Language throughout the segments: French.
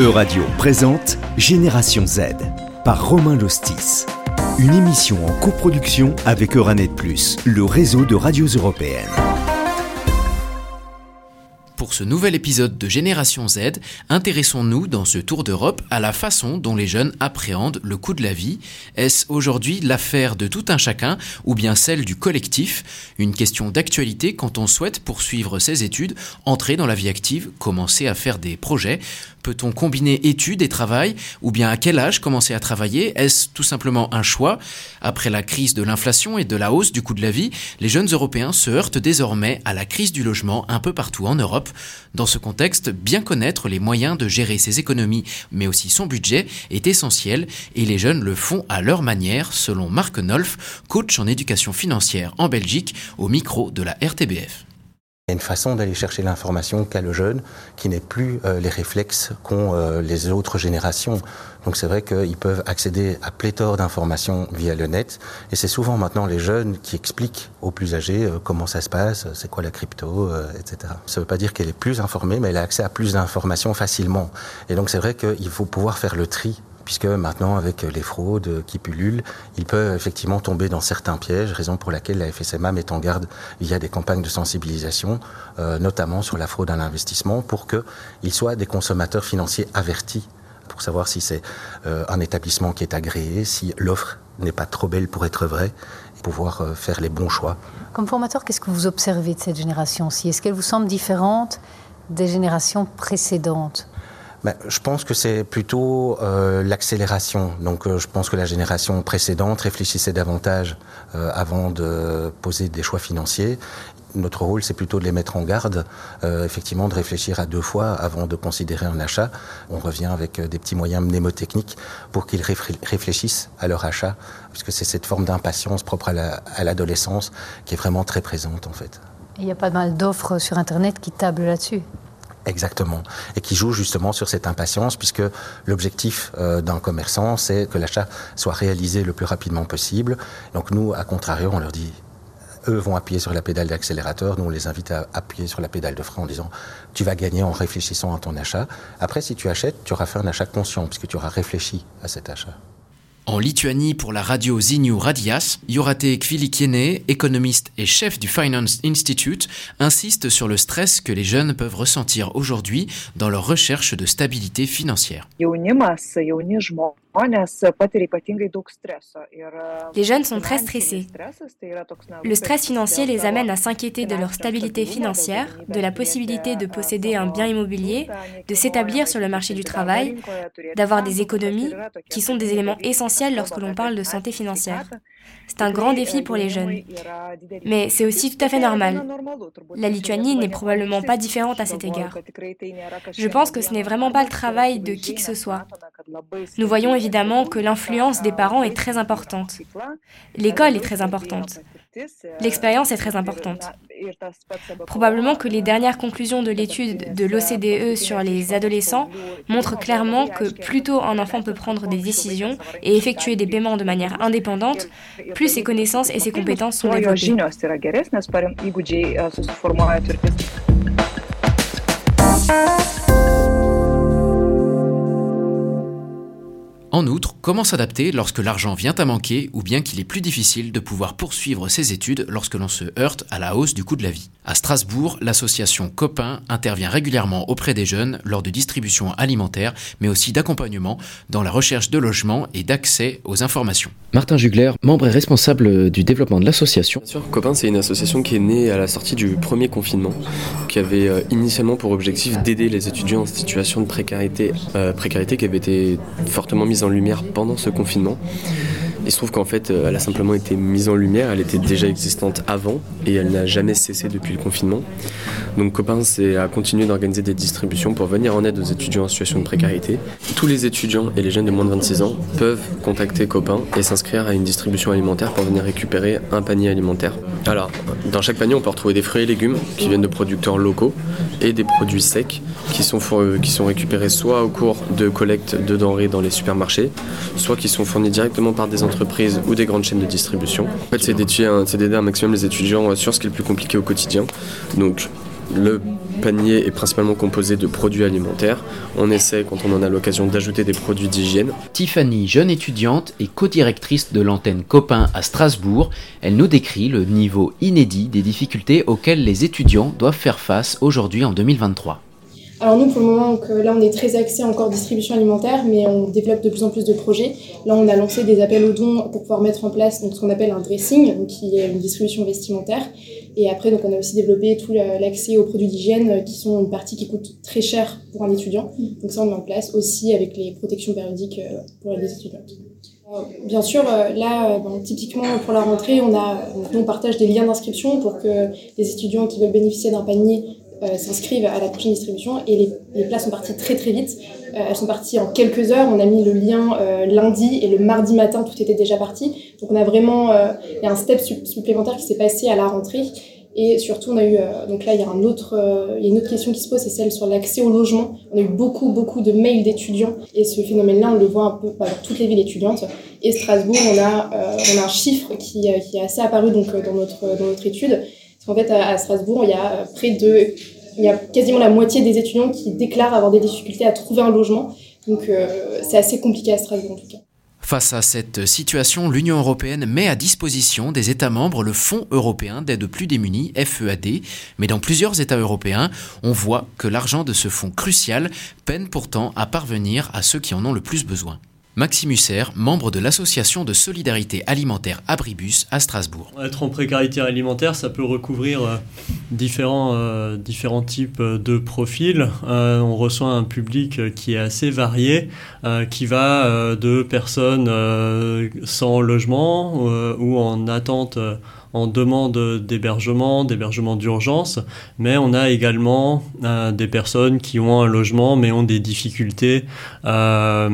E-Radio présente Génération Z par Romain Lostis. Une émission en coproduction avec Euranet Plus, le réseau de radios européennes. Pour ce nouvel épisode de Génération Z, intéressons-nous dans ce tour d'Europe à la façon dont les jeunes appréhendent le coût de la vie. Est-ce aujourd'hui l'affaire de tout un chacun ou bien celle du collectif? Une question d'actualité quand on souhaite poursuivre ses études, entrer dans la vie active, commencer à faire des projets. Peut-on combiner études et travail Ou bien à quel âge commencer à travailler? Est-ce tout simplement un choix? Après la crise de l'inflation et de la hausse du coût de la vie, les jeunes Européens se heurtent désormais à la crise du logement un peu partout en Europe. Dans ce contexte, bien connaître les moyens de gérer ses économies, mais aussi son budget, est essentiel et les jeunes le font à leur manière, selon Marc Nolf, coach en éducation financière en Belgique, au micro de la RTBF. Il y a une façon d'aller chercher l'information qu'a le jeune qui n'est plus euh, les réflexes qu'ont euh, les autres générations. Donc c'est vrai qu'ils peuvent accéder à pléthore d'informations via le net et c'est souvent maintenant les jeunes qui expliquent aux plus âgés euh, comment ça se passe, c'est quoi la crypto, etc. Ça ne veut pas dire qu'elle est plus informée, mais elle a accès à plus d'informations facilement. Et donc c'est vrai qu'il faut pouvoir faire le tri puisque maintenant, avec les fraudes qui pullulent, il peut effectivement tomber dans certains pièges, raison pour laquelle la FSMA met en garde via des campagnes de sensibilisation, euh, notamment sur la fraude à l'investissement, pour qu'ils soient des consommateurs financiers avertis pour savoir si c'est euh, un établissement qui est agréé, si l'offre n'est pas trop belle pour être vraie, et pouvoir euh, faire les bons choix. Comme formateur, qu'est-ce que vous observez de cette génération-ci Est-ce qu'elle vous semble différente des générations précédentes? Je pense que c'est plutôt euh, l'accélération. Donc euh, je pense que la génération précédente réfléchissait davantage euh, avant de poser des choix financiers. Notre rôle, c'est plutôt de les mettre en garde, effectivement, de réfléchir à deux fois avant de considérer un achat. On revient avec des petits moyens mnémotechniques pour qu'ils réfléchissent à leur achat, puisque c'est cette forme d'impatience propre à l'adolescence qui est vraiment très présente, en fait. Il y a pas mal d'offres sur Internet qui tablent là-dessus. Exactement. Et qui joue justement sur cette impatience, puisque l'objectif euh, d'un commerçant, c'est que l'achat soit réalisé le plus rapidement possible. Donc nous, à contrario, on leur dit, eux vont appuyer sur la pédale d'accélérateur, nous on les invite à appuyer sur la pédale de frein en disant, tu vas gagner en réfléchissant à ton achat. Après, si tu achètes, tu auras fait un achat conscient, puisque tu auras réfléchi à cet achat. En Lituanie, pour la radio Zinu Radias, Yorate Kvilikiene, économiste et chef du Finance Institute, insiste sur le stress que les jeunes peuvent ressentir aujourd'hui dans leur recherche de stabilité financière. Les jeunes sont très stressés. Le stress financier les amène à s'inquiéter de leur stabilité financière, de la possibilité de posséder un bien immobilier, de s'établir sur le marché du travail, d'avoir des économies, qui sont des éléments essentiels lorsque l'on parle de santé financière. C'est un grand défi pour les jeunes. Mais c'est aussi tout à fait normal. La Lituanie n'est probablement pas différente à cet égard. Je pense que ce n'est vraiment pas le travail de qui que ce soit. Nous voyons évidemment que l'influence des parents est très importante. L'école est très importante. L'expérience est très importante. Probablement que les dernières conclusions de l'étude de l'OCDE sur les adolescents montrent clairement que plus tôt un enfant peut prendre des décisions et effectuer des paiements de manière indépendante, plus ses connaissances et ses compétences sont développées. En outre, comment s'adapter lorsque l'argent vient à manquer ou bien qu'il est plus difficile de pouvoir poursuivre ses études lorsque l'on se heurte à la hausse du coût de la vie? À Strasbourg, l'association Copain intervient régulièrement auprès des jeunes lors de distribution alimentaire, mais aussi d'accompagnement dans la recherche de logement et d'accès aux informations. Martin Jugler, membre et responsable du développement de l'association. Copain, c'est une association qui est née à la sortie du premier confinement, qui avait euh, initialement pour objectif d'aider les étudiants en situation de précarité, euh, précarité qui avait été fortement mise en lumière pendant ce confinement. Il se trouve qu'en fait, euh, elle a simplement été mise en lumière, elle était déjà existante avant et elle n'a jamais cessé depuis le confinement. Donc Copain c'est à continuer d'organiser des distributions pour venir en aide aux étudiants en situation de précarité. Tous les étudiants et les jeunes de moins de 26 ans peuvent contacter Copain et s'inscrire à une distribution alimentaire pour venir récupérer un panier alimentaire. Alors, dans chaque panier, on peut retrouver des fruits et légumes qui viennent de producteurs locaux et des produits secs qui sont, qui sont récupérés soit au cours de collecte de denrées dans les supermarchés, soit qui sont fournis directement par des entreprises ou des grandes chaînes de distribution. En fait, c'est d'aider un maximum les étudiants sur ce qui est le plus compliqué au quotidien. Donc, le panier est principalement composé de produits alimentaires. On essaie, quand on en a l'occasion, d'ajouter des produits d'hygiène. Tiffany, jeune étudiante et co-directrice de l'antenne Copain à Strasbourg, elle nous décrit le niveau inédit des difficultés auxquelles les étudiants doivent faire face aujourd'hui en 2023. Alors nous, pour le moment, donc, là, on est très axé encore distribution alimentaire, mais on développe de plus en plus de projets. Là, on a lancé des appels aux dons pour pouvoir mettre en place donc, ce qu'on appelle un dressing, donc, qui est une distribution vestimentaire. Et après, donc, on a aussi développé tout l'accès aux produits d'hygiène, euh, qui sont une partie qui coûte très cher pour un étudiant. Donc ça, on met en place aussi avec les protections périodiques euh, pour les étudiantes. Euh, bien sûr, là, typiquement pour la rentrée, on, a, on partage des liens d'inscription pour que les étudiants qui veulent bénéficier d'un panier euh, s'inscrivent à la prochaine distribution et les, les, places sont parties très très vite. Euh, elles sont parties en quelques heures. On a mis le lien euh, lundi et le mardi matin, tout était déjà parti. Donc on a vraiment, il y a un step supplémentaire qui s'est passé à la rentrée. Et surtout, on a eu, donc là, il y a il y a une autre question qui se pose, c'est celle sur l'accès au logement. On a eu beaucoup, beaucoup de mails d'étudiants, et ce phénomène-là, on le voit un peu dans toutes les villes étudiantes. Et Strasbourg, on a, on a un chiffre qui, qui est assez apparu donc dans notre, dans notre étude. Parce qu'en fait, à Strasbourg, il y a près de il y a quasiment la moitié des étudiants qui déclarent avoir des difficultés à trouver un logement. Donc euh, c'est assez compliqué à Strasbourg en tout cas. Face à cette situation, l'Union européenne met à disposition des États membres le Fonds européen d'aide aux plus démunis, FEAD, mais dans plusieurs États européens, on voit que l'argent de ce fonds crucial peine pourtant à parvenir à ceux qui en ont le plus besoin. Maxime Husser, membre de l'association de solidarité alimentaire Abribus à Strasbourg. Être en précarité alimentaire, ça peut recouvrir euh, différents, euh, différents types de profils. Euh, on reçoit un public qui est assez varié, qui va de personnes sans logement ou en attente en demande d'hébergement, d'hébergement d'urgence, mais on a également euh, des personnes qui ont un logement mais ont des difficultés, euh,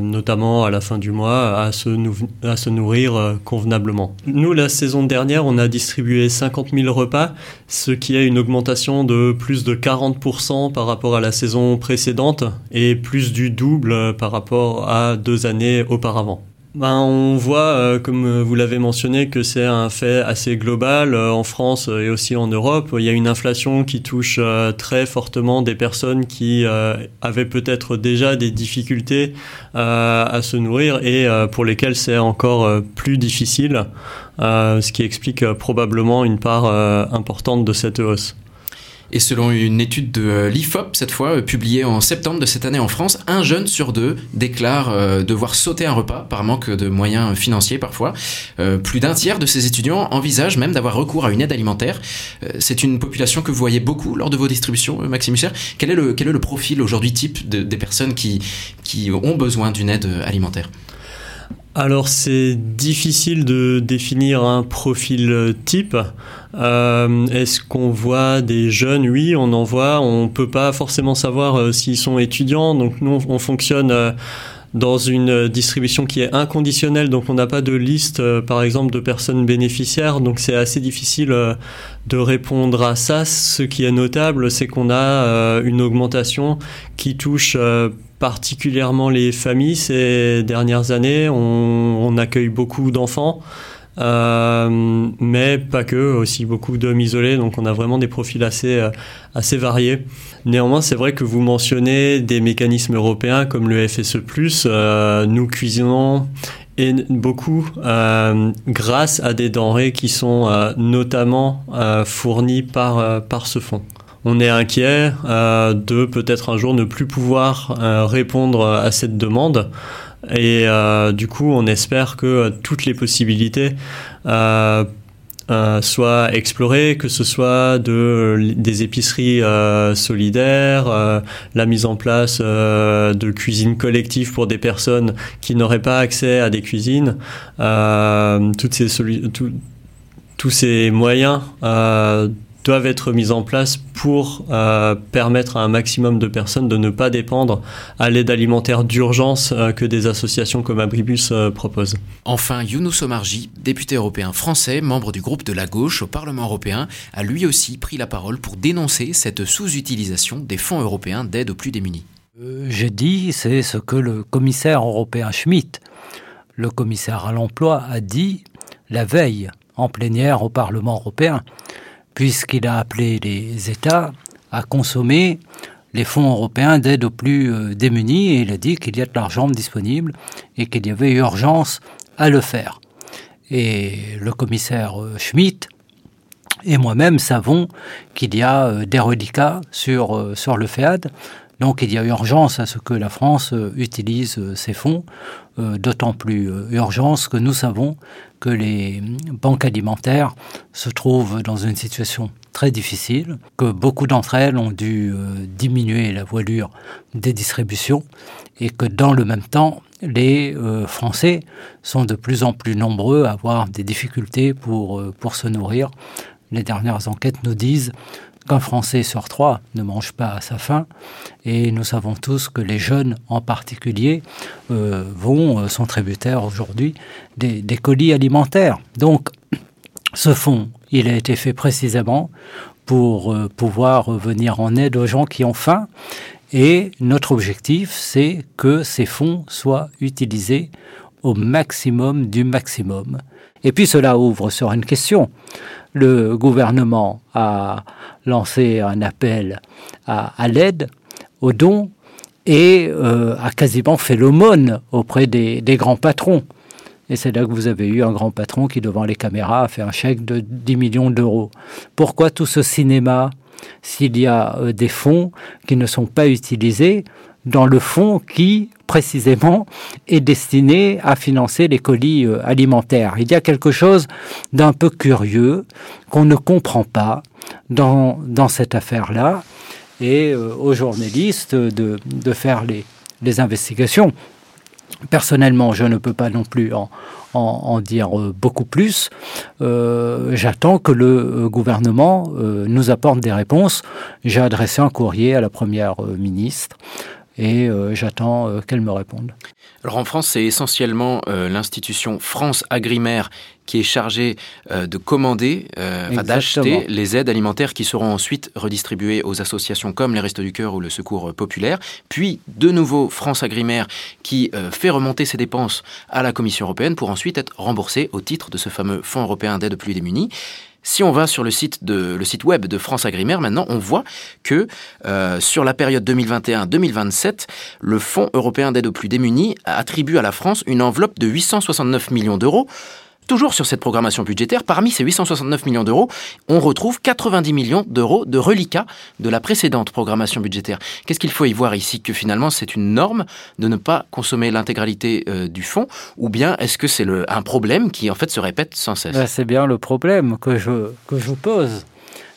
notamment à la fin du mois, à se, nourrir euh, convenablement. Nous, la saison dernière, on a distribué 50 000 repas, ce qui est une augmentation de plus de 40% par rapport à la saison précédente et plus du double par rapport à deux années auparavant. Ben, on voit, euh, comme vous l'avez mentionné, que c'est un fait assez global euh, en France et aussi en Europe. Il y a une inflation qui touche euh, très fortement des personnes qui avaient peut-être déjà des difficultés à se nourrir et pour lesquelles c'est encore plus difficile, ce qui explique probablement une part importante de cette hausse. Et selon une étude de euh, l'IFOP, cette fois, euh, publiée en septembre de cette année en France, un jeune sur deux déclare euh, devoir sauter un repas par manque de moyens financiers parfois. plus d'un tiers de ces étudiants envisagent même d'avoir recours à une aide alimentaire. c'est une population que vous voyez beaucoup lors de vos distributions, Maxime Husser. Quel est le, profil aujourd'hui type des personnes qui ont besoin d'une aide alimentaire? Alors c'est difficile de définir un profil type. Euh, est-ce qu'on voit des jeunes? Oui, on en voit. On peut pas forcément savoir euh, s'ils sont étudiants. Donc nous, on fonctionne euh, dans une distribution qui est inconditionnelle, donc on n'a pas de liste, par exemple, de personnes bénéficiaires, donc c'est assez difficile de répondre à ça. Ce qui est notable, c'est qu'on a une augmentation qui touche particulièrement les familles ces dernières années. On, accueille beaucoup d'enfants. Euh, mais pas que, aussi beaucoup d'hommes isolés, donc on a vraiment des profils assez, euh, assez variés. Néanmoins, c'est vrai que vous mentionnez des mécanismes européens comme le FSE+, euh, nous cuisinons et beaucoup grâce à des denrées qui sont notamment fournies par, par ce fonds on est inquiet euh, de peut-être un jour ne plus pouvoir euh, répondre à cette demande. Et euh, du coup, on espère que toutes les possibilités soient explorées, que ce soit de, des épiceries solidaires, la mise en place de cuisines collectives pour des personnes qui n'auraient pas accès à des cuisines, tous ces moyens doivent être mises en place pour euh, permettre à un maximum de personnes de ne pas dépendre à l'aide alimentaire d'urgence euh, que des associations comme Abribus euh, proposent. Enfin, Younous Omarji, député européen français, membre du groupe de la gauche au Parlement européen, a lui aussi pris la parole pour dénoncer cette sous-utilisation des fonds européens d'aide aux plus démunis. J'ai dit, c'est ce que le commissaire européen Schmitt, le commissaire à l'emploi, a dit la veille en plénière au Parlement européen puisqu'il a appelé les États à consommer les fonds européens d'aide aux plus euh, démunis et il a dit qu'il y a de l'argent disponible et qu'il y avait urgence à le faire. Et le commissaire euh, Schmitt et moi-même savons qu'il y a euh, des reliquats sur, sur le FEAD. Donc il y a urgence à ce que la France utilise ces fonds, d'autant plus urgence que nous savons que les banques alimentaires se trouvent dans une situation très difficile, que beaucoup d'entre elles ont dû euh, diminuer la voilure des distributions et que dans le même temps, les euh, Français sont de plus en plus nombreux à avoir des difficultés pour, euh, pour se nourrir. Les dernières enquêtes nous disent qu'un Français sur trois ne mange pas à sa faim et nous savons tous que les jeunes en particulier vont, sont tributaires aujourd'hui des, des colis alimentaires. Donc ce fonds il a été fait précisément pour euh, pouvoir venir en aide aux gens qui ont faim. Et notre objectif, c'est que ces fonds soient utilisés au maximum du maximum. Et puis cela ouvre sur une question. Le gouvernement a lancé un appel à, l'aide, aux dons, et euh, a quasiment fait l'aumône auprès des grands patrons. Et c'est là que vous avez eu un grand patron qui, devant les caméras, a fait un chèque de 10 millions d'euros. Pourquoi tout ce cinéma s'il y a euh, des fonds qui ne sont pas utilisés dans le fonds qui, précisément, est destiné à financer les colis euh, alimentaires. Il y a quelque chose d'un peu curieux qu'on ne comprend pas dans, dans cette affaire-là et euh, aux journalistes de, de faire les, les investigations. Personnellement, je ne peux pas non plus en, dire euh, beaucoup plus. J'attends que le gouvernement nous apporte des réponses. J'ai adressé un courrier à la Première ministre et j'attends qu'elle me réponde. Alors en France, c'est essentiellement l'institution France Agrimaire qui est chargé euh, de commander, euh, d'acheter les aides alimentaires qui seront ensuite redistribuées aux associations comme les Restos du Cœur ou le Secours Populaire. Puis, de nouveau, France Agrimaire qui euh, fait remonter ses dépenses à la Commission européenne pour ensuite être remboursée au titre de ce fameux Fonds européen d'aide aux plus démunis. Si on va sur le site, web de France Agrimaire, maintenant, on voit que sur la période 2021-2027, le Fonds européen d'aide aux plus démunis attribue à la France une enveloppe de 869 millions d'euros Toujours sur cette programmation budgétaire, parmi ces 869 millions d'euros, on retrouve 90 millions d'euros de reliquats de la précédente programmation budgétaire. Qu'est-ce qu'il faut y voir ici Que finalement c'est une norme de ne pas consommer l'intégralité euh, du fonds Ou bien est-ce que c'est un problème qui en fait se répète sans cesse? Ben, C'est bien le problème que je, que je pose.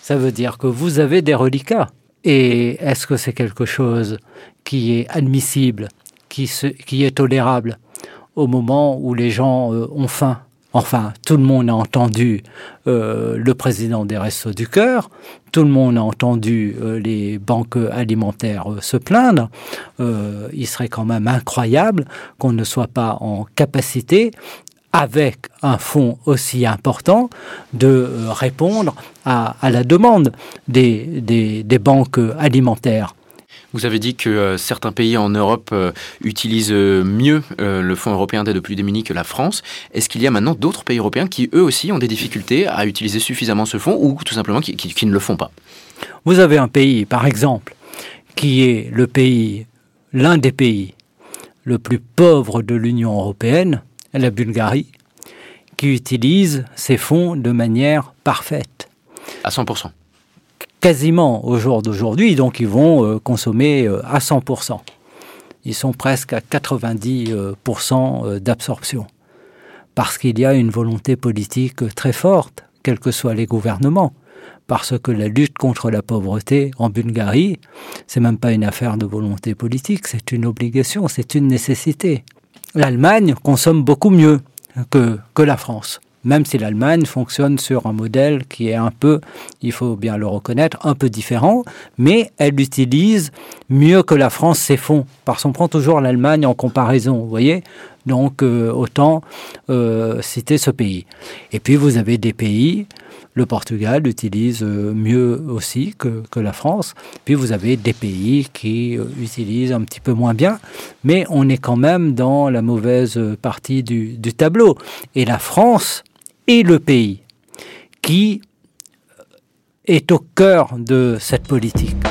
Ça veut dire que vous avez des reliquats. Et est-ce que c'est quelque chose qui est admissible, qui, qui est tolérable au moment où les gens euh, ont faim? Enfin, tout le monde a entendu euh, le président des Restos du Cœur, tout le monde a entendu euh, les banques alimentaires euh, se plaindre. il serait quand même incroyable qu'on ne soit pas en capacité avec un fonds aussi important, de répondre à, la demande des banques alimentaires. Vous avez dit que euh, certains pays en Europe euh, utilisent euh, mieux le Fonds européen d'aide aux plus démunis que la France. Est-ce qu'il y a maintenant d'autres pays européens qui, eux aussi, ont des difficultés à utiliser suffisamment ce fonds ou tout simplement qui, qui ne le font pas? Vous avez un pays, par exemple, qui est le pays, l'un des pays le plus pauvre de l'Union européenne, la Bulgarie, qui utilise ces fonds de manière parfaite. À 100% quasiment au jour d'aujourd'hui, donc ils vont euh, consommer euh, à 100%. Ils sont presque à 90% euh, d'absorption. Parce qu'il y a une volonté politique très forte, quels que soient les gouvernements. Parce que la lutte contre la pauvreté en Bulgarie, c'est même pas une affaire de volonté politique, c'est une obligation, c'est une nécessité. L'Allemagne consomme beaucoup mieux que, que la France même si l'Allemagne fonctionne sur un modèle qui est un peu, il faut bien le reconnaître, un peu différent, mais elle utilise mieux que la France ses fonds, parce qu'on prend toujours l'Allemagne en comparaison, vous voyez donc euh, autant euh, citer ce pays. Et puis vous avez des pays, le Portugal utilise euh, mieux aussi que, que, la France. Puis vous avez des pays qui utilisent un petit peu moins bien, mais on est quand même dans la mauvaise partie du, du tableau. Et la France et le pays qui est au cœur de cette politique.